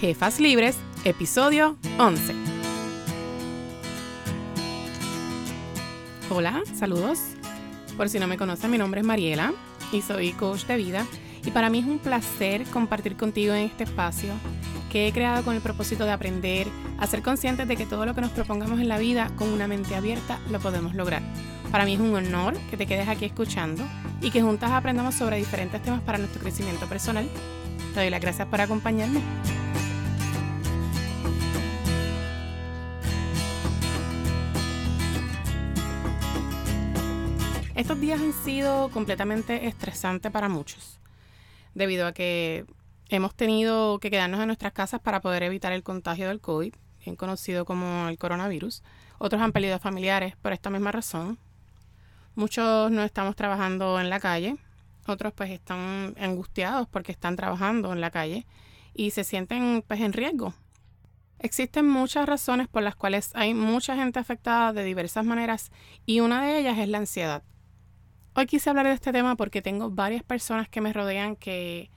Jefas Libres, episodio 11. Hola, saludos. Por si no me conocen, mi nombre es Mariela y soy coach de vida y para mí es un placer compartir contigo en este espacio que he creado con el propósito de aprender a ser conscientes de que todo lo que nos propongamos en la vida con una mente abierta lo podemos lograr. Para mí es un honor que te quedes aquí escuchando y que juntas aprendamos sobre diferentes temas para nuestro crecimiento personal. Te doy las gracias por acompañarme. Estos días han sido completamente estresantes para muchos, debido a que hemos tenido que quedarnos en nuestras casas para poder evitar el contagio del COVID, bien conocido como el coronavirus. Otros han perdido familiares por esta misma razón. Muchos no estamos trabajando en la calle, otros pues están angustiados porque están trabajando en la calle y se sienten pues en riesgo. Existen muchas razones por las cuales hay mucha gente afectada de diversas maneras y una de ellas es la ansiedad. Hoy quise hablar de este tema porque tengo varias personas que me rodean que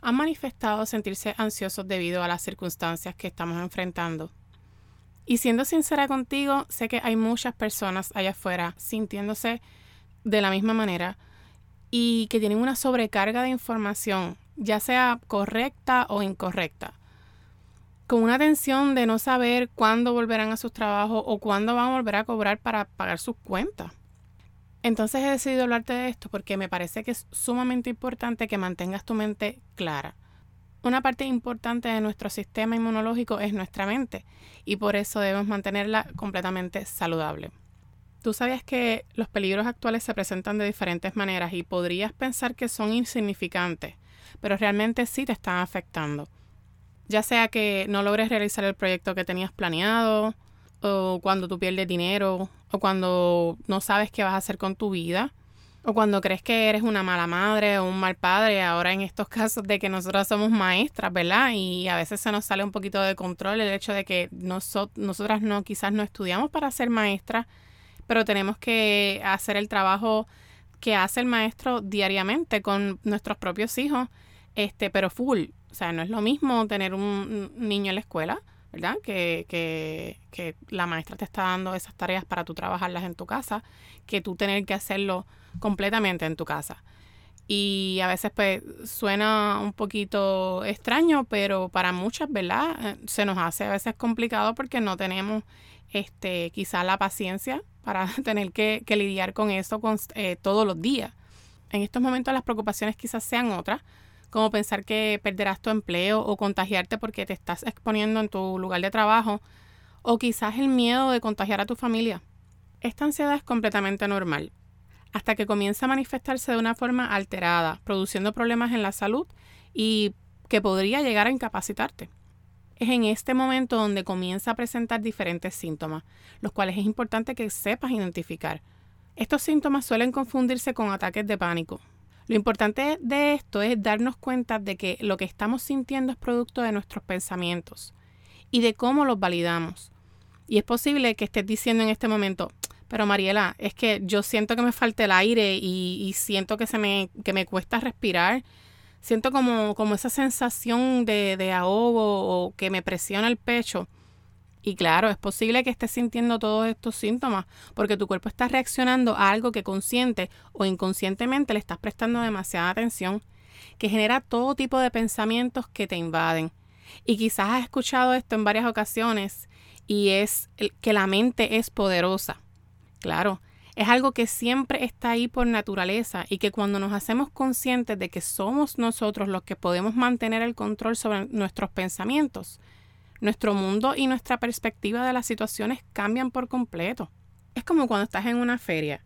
han manifestado sentirse ansiosos debido a las circunstancias que estamos enfrentando. Y siendo sincera contigo, sé que hay muchas personas allá afuera sintiéndose de la misma manera y que tienen una sobrecarga de información, ya sea correcta o incorrecta, con una tensión de no saber cuándo volverán a sus trabajos o cuándo van a volver a cobrar para pagar sus cuentas. Entonces he decidido hablarte de esto porque me parece que es sumamente importante que mantengas tu mente clara. Una parte importante de nuestro sistema inmunológico es nuestra mente y por eso debemos mantenerla completamente saludable. Tú sabías que los peligros actuales se presentan de diferentes maneras y podrías pensar que son insignificantes, pero realmente sí te están afectando. Ya sea que no logres realizar el proyecto que tenías planeado, o cuando tú pierdes dinero, o cuando no sabes qué vas a hacer con tu vida, o cuando crees que eres una mala madre o un mal padre, ahora en estos casos de que nosotras somos maestras, ¿verdad? Y a veces se nos sale un poquito de control el hecho de que nosotras no, quizás no estudiamos para ser maestras, pero tenemos que hacer el trabajo que hace el maestro diariamente con nuestros propios hijos, este, pero full. O sea, no es lo mismo tener un niño en la escuela ¿verdad? Que, la maestra te está dando esas tareas para tú trabajarlas en tu casa, que tú tener que hacerlo completamente en tu casa. Y a veces pues suena un poquito extraño, pero para muchas, ¿verdad? Eh, se nos hace a veces complicado porque no tenemos este quizá la paciencia para tener que, lidiar con eso eh, todos los días. En estos momentos las preocupaciones quizás sean otras, como pensar que perderás tu empleo o contagiarte porque te estás exponiendo en tu lugar de trabajo, o quizás el miedo de contagiar a tu familia. Esta ansiedad es completamente normal, hasta que comienza a manifestarse de una forma alterada, produciendo problemas en la salud y que podría llegar a incapacitarte. Es en este momento donde comienza a presentar diferentes síntomas, los cuales es importante que sepas identificar. Estos síntomas suelen confundirse con ataques de pánico, lo importante de esto es darnos cuenta de que lo que estamos sintiendo es producto de nuestros pensamientos y de cómo los validamos. Y es posible que estés diciendo en este momento, pero Mariela, es que yo siento que me falta el aire y, siento que se me, que me cuesta respirar. Siento como, como esa sensación de, de ahogo o que me presiona el pecho. Y claro, es posible que estés sintiendo todos estos síntomas porque tu cuerpo está reaccionando a algo que consciente o inconscientemente le estás prestando demasiada atención, que genera todo tipo de pensamientos que te invaden. Y quizás has escuchado esto en varias ocasiones y es que la mente es poderosa. Claro, es algo que siempre está ahí por naturaleza y que cuando nos hacemos conscientes de que somos nosotros los que podemos mantener el control sobre nuestros pensamientos, nuestro mundo y nuestra perspectiva de las situaciones cambian por completo. Es como cuando estás en una feria.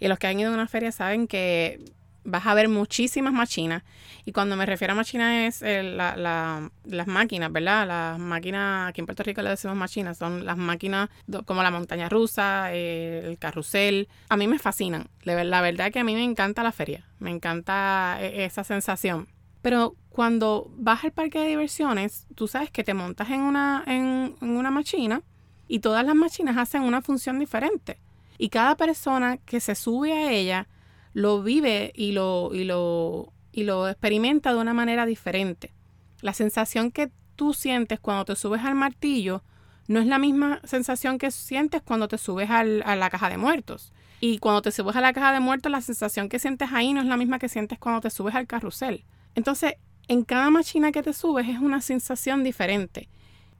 Y los que han ido a una feria saben que vas a ver muchísimas máquinas. Y cuando me refiero a máquinas es eh, las máquinas, ¿verdad? Las máquinas, aquí en Puerto Rico le decimos máquinas, son las máquinas como la montaña rusa, eh, el carrusel. A mí me fascinan. La verdad que a mí me encanta la feria. Me encanta eh, esa sensación. Pero cuando vas al parque de diversiones, tú sabes que te montas en una, en, una máquina y todas las máquinas hacen una función diferente. Y cada persona que se sube a ella lo vive y lo, y lo, y lo experimenta de una manera diferente. La sensación que tú sientes cuando te subes al martillo no es la misma sensación que sientes cuando te subes a la caja de muertos. Y cuando te subes a la caja de muertos, la sensación que sientes ahí no es la misma que sientes cuando te subes al carrusel. Entonces, en cada máquina que te subes es una sensación diferente.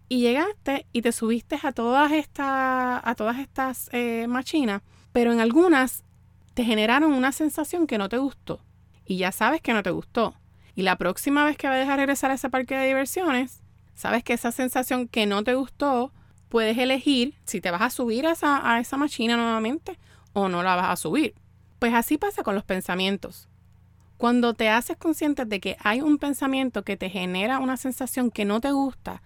Y llegaste y te subiste a todas estas, a todas estas eh, pero en algunas te generaron una sensación que no te gustó. Y ya sabes que no te gustó. Y la próxima vez que vayas a regresar a ese parque de diversiones, sabes que esa sensación que no te gustó, puedes elegir si te vas a subir a esa, a esa nuevamente o no la vas a subir. Pues así pasa con los pensamientos. Cuando te haces consciente de que hay un pensamiento que te genera una sensación que no te gusta,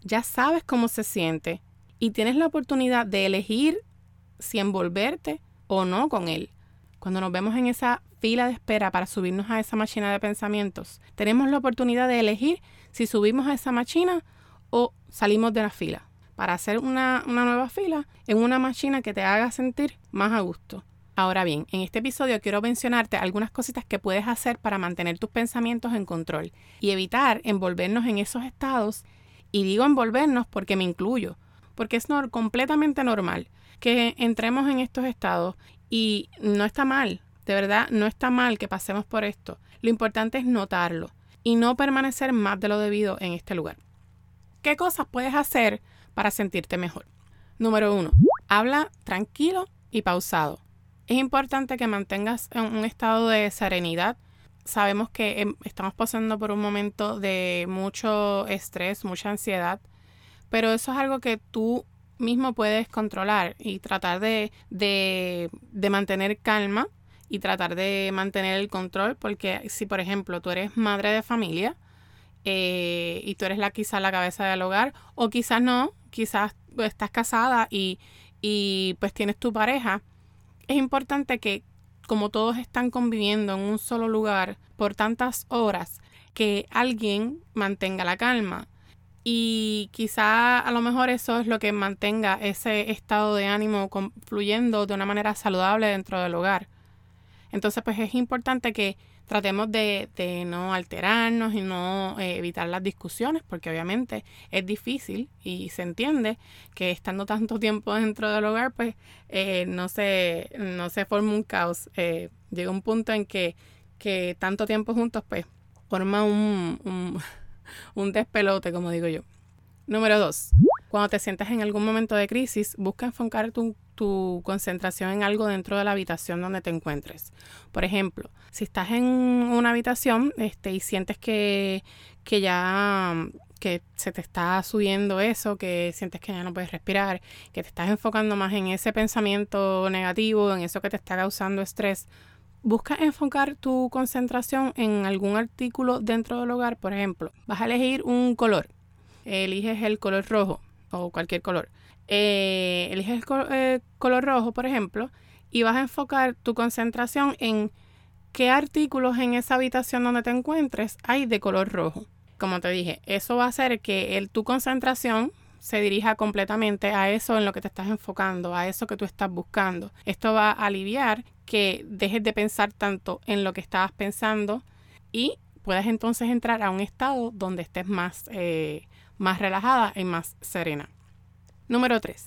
ya sabes cómo se siente y tienes la oportunidad de elegir si envolverte o no con él. Cuando nos vemos en esa fila de espera para subirnos a esa máquina de pensamientos, tenemos la oportunidad de elegir si subimos a esa máquina o salimos de la fila para hacer una, una nueva fila en una máquina que te haga sentir más a gusto. Ahora bien, en este episodio quiero mencionarte algunas cositas que puedes hacer para mantener tus pensamientos en control y evitar envolvernos en esos estados. Y digo envolvernos porque me incluyo, porque es completamente normal que entremos en estos estados y no está mal, de verdad, no está mal que pasemos por esto. Lo importante es notarlo y no permanecer más de lo debido en este lugar. ¿Qué cosas puedes hacer para sentirte mejor? Número uno, habla tranquilo y pausado. Es importante que mantengas un estado de serenidad. Sabemos que em, estamos pasando por un momento de mucho estrés, mucha ansiedad, pero eso es algo que tú mismo puedes controlar y tratar de, de, mantener calma y tratar de mantener el control, porque si por ejemplo tú eres madre de familia eh, y tú eres la quizás la cabeza del hogar, o quizás no, quizás estás casada y, y pues tienes tu pareja, es importante que como todos están conviviendo en un solo lugar por tantas horas, que alguien mantenga la calma. Y quizá a lo mejor eso es lo que mantenga ese estado de ánimo fluyendo de una manera saludable dentro del hogar. Entonces, pues es importante que tratemos de, de no alterarnos y no eh, evitar las discusiones, porque obviamente es difícil y se entiende que estando tanto tiempo dentro del hogar, pues eh, no, se, no se forma un caos. Eh, llega un punto en que, que tanto tiempo juntos, pues forma un, un, un despelote, como digo yo. Número dos, cuando te sientas en algún momento de crisis, busca enfocar tu, concentración en algo dentro de la habitación donde te encuentres. Por ejemplo, si estás en una habitación este, y sientes que, que ya que se te está subiendo eso, que sientes que ya no puedes respirar, que te estás enfocando más en ese pensamiento negativo, en eso que te está causando estrés, busca enfocar tu concentración en algún artículo dentro del hogar. Por ejemplo, vas a elegir un color. Eliges el color rojo o cualquier color. Eh, eliges el eh, color rojo, por ejemplo, y vas a enfocar tu concentración en qué artículos en esa habitación donde te encuentres hay de color rojo. Como te dije, eso va a hacer que tu concentración se dirija completamente a eso en lo que te estás enfocando, a eso que tú estás buscando. Esto va a aliviar que dejes de pensar tanto en lo que estabas pensando y puedas entonces entrar a un estado donde estés más eh, más relajada y más serena. Número 3.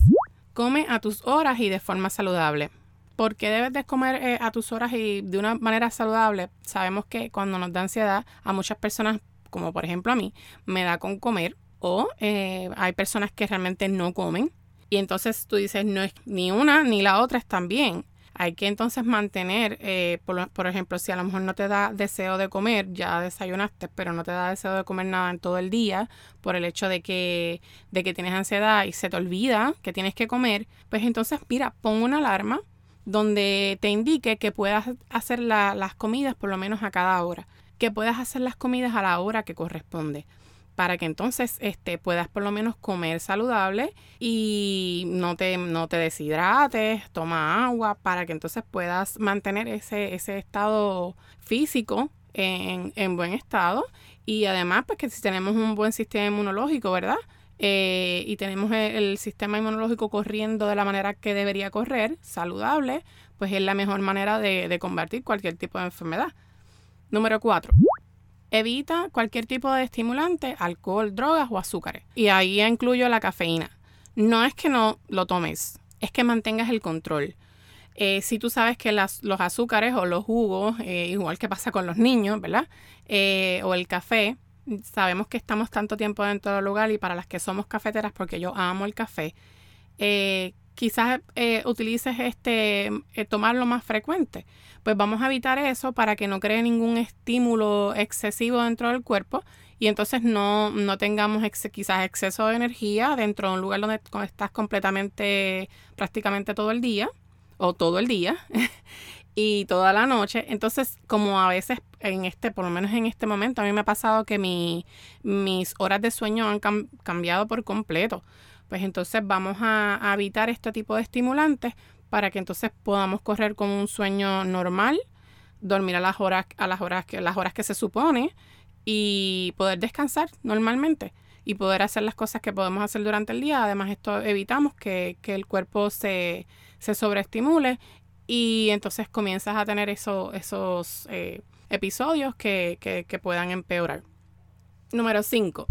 Come a tus horas y de forma saludable. ¿Por qué debes de comer eh, a tus horas y de una manera saludable? Sabemos que cuando nos da ansiedad, a muchas personas, como por ejemplo a mí, me da con comer o eh, hay personas que realmente no comen. Y entonces tú dices, no es ni una ni la otra están bien. Hay que entonces mantener, eh, por, ejemplo, si a lo mejor no te da deseo de comer, ya desayunaste, pero no te da deseo de comer nada en todo el día por el hecho de que, de que tienes ansiedad y se te olvida que tienes que comer, pues entonces mira, pon una alarma donde te indique que puedas hacer las comidas por lo menos a cada hora, que puedas hacer las comidas a la hora que corresponde para que entonces este, puedas por lo menos comer saludable y no te, no te deshidrates, toma agua, para que entonces puedas mantener ese, ese estado físico en, en buen estado y además pues que si tenemos un buen sistema inmunológico, ¿verdad? Eh, y tenemos el, sistema inmunológico corriendo de la manera que debería correr, saludable, pues es la mejor manera de, de combatir cualquier tipo de enfermedad. Número cuatro, Evita cualquier tipo de estimulante, alcohol, drogas o azúcares. Y ahí incluyo la cafeína. No es que no lo tomes, es que mantengas el control. Eh, si tú sabes que los azúcares o los jugos, eh, igual que pasa con los niños, ¿verdad? Eh, o el café, sabemos que estamos tanto tiempo dentro del lugar y para las que somos cafeteras, porque yo amo el café, quizás utilices este, tomarlo más frecuente. Pues vamos a evitar eso para que no cree ningún estímulo excesivo dentro del cuerpo y entonces no, no tengamos quizás exceso de energía dentro de un lugar donde estás completamente, prácticamente todo el día o todo el día y toda la noche. Entonces, como a veces en este, por lo menos en este momento, a mí me ha pasado que mi, mis horas de sueño han cambiado por completo. Pues entonces vamos a, evitar este tipo de estimulantes para que entonces podamos correr con un sueño normal, dormir a las horas, a las horas que, las horas que se supone y poder descansar normalmente y poder hacer las cosas que podemos hacer durante el día. Además, esto evitamos que, que el cuerpo se, se sobreestimule y entonces comienzas a tener esos eh, episodios que, que, puedan empeorar. Número 5.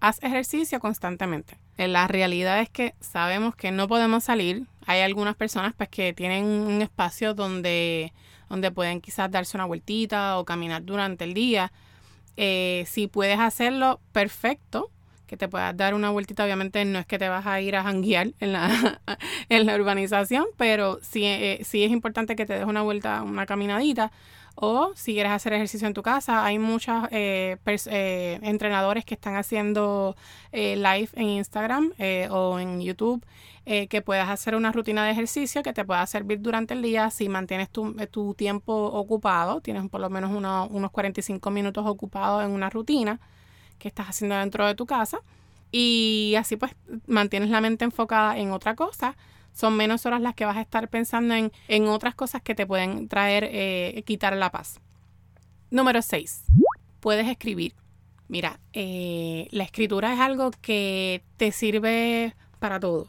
Haz ejercicio constantemente. La realidad es que sabemos que no podemos salir. Hay algunas personas pues, que tienen un espacio donde, donde pueden quizás darse una vueltita o caminar durante el día. Eh, si puedes hacerlo, perfecto que te puedas dar una vueltita. Obviamente no es que te vas a ir a janguear en la, en la urbanización, pero sí, eh, sí es importante que te des una vuelta, una caminadita. O si quieres hacer ejercicio en tu casa, hay muchos eh, eh, entrenadores que están haciendo live en Instagram o en YouTube que puedas hacer una rutina de ejercicio que te pueda servir durante el día si mantienes tu, tu tiempo ocupado, tienes por lo menos unos 45 minutos ocupados en una rutina que estás haciendo dentro de tu casa y así pues mantienes la mente enfocada en otra cosa. Son menos horas las que vas a estar pensando en, en otras cosas que te pueden traer, eh, quitar la paz. Número 6. Puedes escribir. Mira, eh, la escritura es algo que te sirve para todo,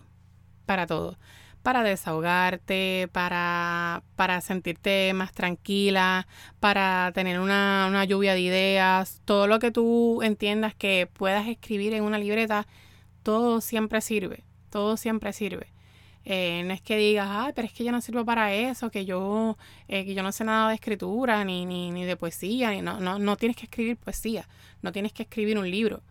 para todo para desahogarte, para, para sentirte más tranquila, para tener una, una lluvia de ideas, todo lo que tú entiendas que puedas escribir en una libreta, todo siempre sirve, todo siempre sirve. Eh, no es que digas, ay, pero es que yo no sirvo para eso, que yo, eh, que yo no sé nada de escritura, ni, ni, ni de poesía, ni, no, no, no tienes que escribir poesía, no tienes que escribir un libro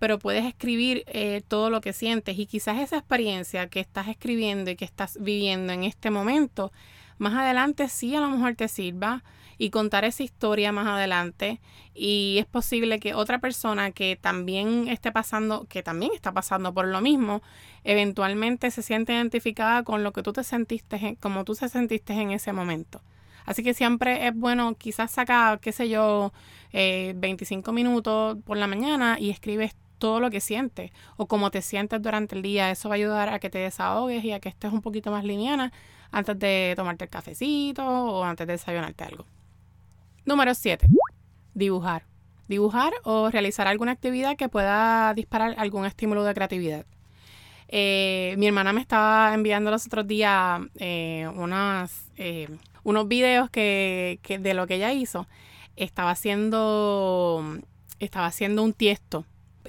pero puedes escribir eh, todo lo que sientes y quizás esa experiencia que estás escribiendo y que estás viviendo en este momento, más adelante sí a lo mejor te sirva y contar esa historia más adelante y es posible que otra persona que también esté pasando, que también está pasando por lo mismo, eventualmente se siente identificada con lo que tú te sentiste, como tú te sentiste en ese momento. Así que siempre es bueno quizás sacar, qué sé yo, 25 eh, minutos por la mañana y escribes todo lo que sientes o cómo te sientes durante el día. Eso va a ayudar a que te desahogues y a que estés un poquito más liviana antes de tomarte el cafecito o antes de desayunarte algo. Número 7. Dibujar. Dibujar o realizar alguna actividad que pueda disparar algún estímulo de creatividad. Eh, mi hermana me estaba enviando los otros días eh, unas, eh, unos videos que, que, de lo que ella hizo. Estaba haciendo, estaba haciendo un tiesto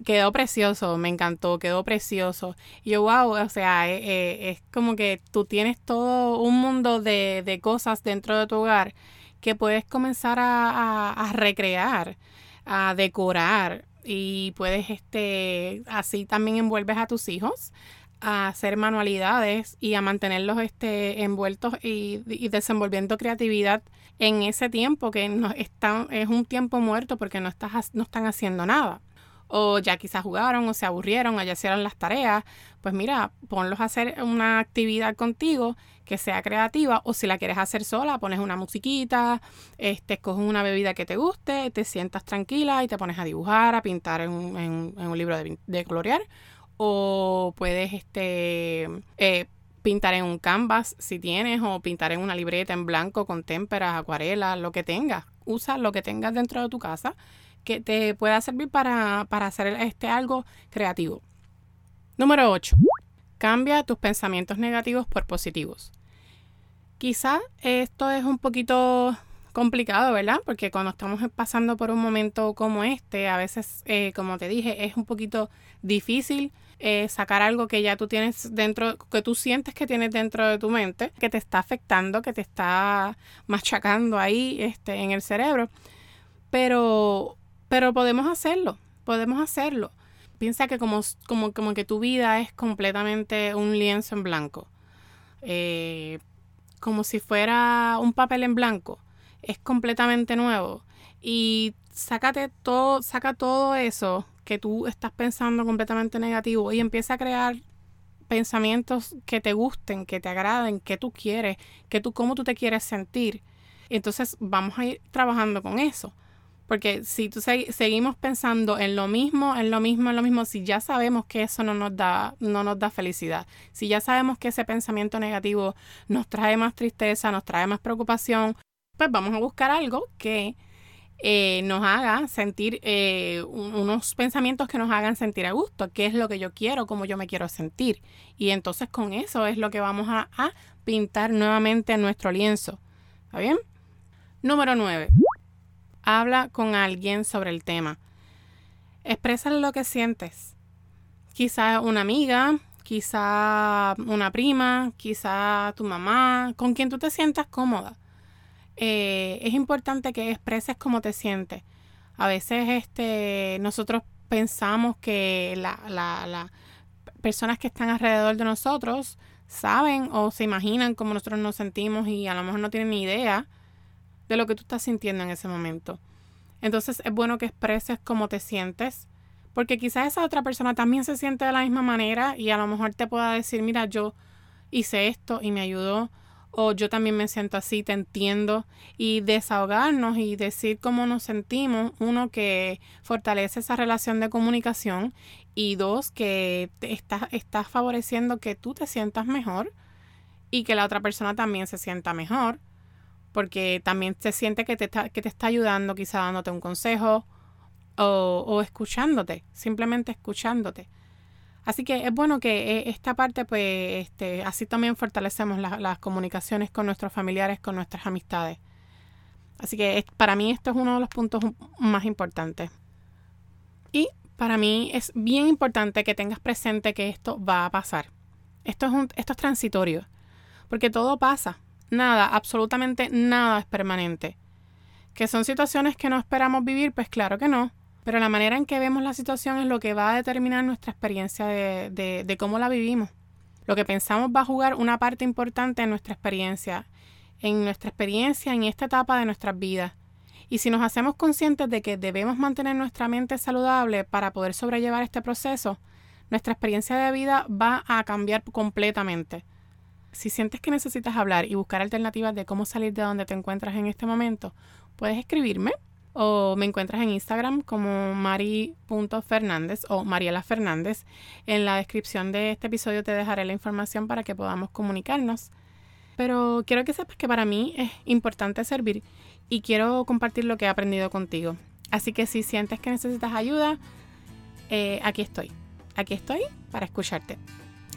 quedó precioso, me encantó, quedó precioso. Y yo, wow, o sea, eh, eh, es como que tú tienes todo un mundo de, de cosas dentro de tu hogar que puedes comenzar a, a, recrear, a decorar y puedes, este, así también envuelves a tus hijos a hacer manualidades y a mantenerlos este, envueltos y, y desenvolviendo creatividad en ese tiempo que no está, es un tiempo muerto porque no, estás, no están haciendo nada o ya quizás jugaron o se aburrieron o ya hicieron las tareas, pues mira, ponlos a hacer una actividad contigo que sea creativa o si la quieres hacer sola, pones una musiquita, este, escoges una bebida que te guste, te sientas tranquila y te pones a dibujar, a pintar en un, en, un libro de, de, colorear o puedes este, eh, pintar en un canvas si tienes o pintar en una libreta en blanco con témperas, acuarelas, lo que tengas. Usa lo que tengas dentro de tu casa que te pueda servir para, hacer este algo creativo. Número 8. Cambia tus pensamientos negativos por positivos. Quizá esto es un poquito complicado, ¿verdad? Porque cuando estamos pasando por un momento como este, a veces, eh, como te dije, es un poquito difícil eh, sacar algo que ya tú tienes dentro, que tú sientes que tienes dentro de tu mente, que te está afectando, que te está machacando ahí este, en el cerebro. Pero, pero podemos hacerlo, podemos hacerlo. Piensa que como, como, como que tu vida es completamente un lienzo en blanco. Eh, como si fuera un papel en blanco. Es completamente nuevo. Y sácate todo, saca todo eso que tú estás pensando completamente negativo y empieza a crear pensamientos que te gusten, que te agraden, que tú quieres, que tú cómo tú te quieres sentir. Entonces vamos a ir trabajando con eso. Porque si tú seguimos pensando en lo mismo, en lo mismo, en lo mismo, si ya sabemos que eso no nos da, no nos da felicidad, si ya sabemos que ese pensamiento negativo nos trae más tristeza, nos trae más preocupación, pues vamos a buscar algo que eh, nos haga sentir eh, unos pensamientos que nos hagan sentir a gusto, qué es lo que yo quiero, cómo yo me quiero sentir. Y entonces con eso es lo que vamos a, pintar nuevamente en nuestro lienzo. ¿Está bien? Número 9. Habla con alguien sobre el tema. Expresa lo que sientes. Quizá una amiga, quizá una prima, quizá tu mamá, con quien tú te sientas cómoda. Eh, es importante que expreses cómo te sientes. A veces este, nosotros pensamos que las personas que están alrededor de nosotros saben o se imaginan cómo nosotros nos sentimos y a lo mejor no tienen ni idea de lo que tú estás sintiendo en ese momento. Entonces es bueno que expreses cómo te sientes, porque quizás esa otra persona también se siente de la misma manera y a lo mejor te pueda decir, mira, yo hice esto y me ayudó o yo también me siento así, te entiendo, y desahogarnos y decir cómo nos sentimos, uno que fortalece esa relación de comunicación y dos que estás favoreciendo que tú te sientas mejor y que la otra persona también se sienta mejor, porque también se siente que te está, que te está ayudando, quizá dándote un consejo o, o escuchándote, simplemente escuchándote. Así que es bueno que eh, esta parte, pues, este, así también fortalecemos las comunicaciones con nuestros familiares, con nuestras amistades. Así que para mí esto es uno de los puntos más importantes. Y para mí es bien importante que tengas presente que esto va a pasar. Esto es, un, esto es transitorio, porque todo pasa. Nada, absolutamente nada es permanente. ¿Que son situaciones que no esperamos vivir? Pues claro que no. Pero la manera en que vemos la situación es lo que va a determinar nuestra experiencia de, de, cómo la vivimos. Lo que pensamos va a jugar una parte importante en nuestra experiencia, en nuestra experiencia en esta etapa de nuestras vidas. Y si nos hacemos conscientes de que debemos mantener nuestra mente saludable para poder sobrellevar este proceso, nuestra experiencia de vida va a cambiar completamente. Si sientes que necesitas hablar y buscar alternativas de cómo salir de donde te encuentras en este momento, puedes escribirme o me encuentras en Instagram como mari.fernández o Mariela Fernández. En la descripción de este episodio te dejaré la información para que podamos comunicarnos. Pero quiero que sepas que para mí es importante servir y quiero compartir lo que he aprendido contigo. Así que si sientes que necesitas ayuda, eh, aquí estoy. Aquí estoy para escucharte.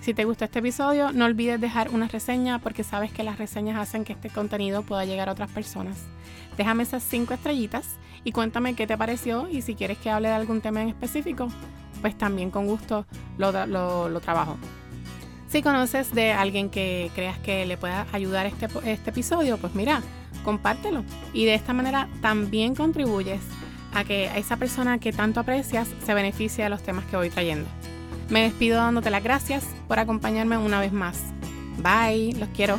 Si te gustó este episodio, no olvides dejar una reseña porque sabes que las reseñas hacen que este contenido pueda llegar a otras personas. Déjame esas cinco estrellitas y cuéntame qué te pareció y si quieres que hable de algún tema en específico, pues también con gusto lo, lo, trabajo. Si conoces de alguien que creas que le pueda ayudar este, este episodio, pues mira, compártelo. Y de esta manera también contribuyes a que esa persona que tanto aprecias se beneficie de los temas que voy trayendo. Me despido dándote las gracias por acompañarme una vez más. Bye, los quiero.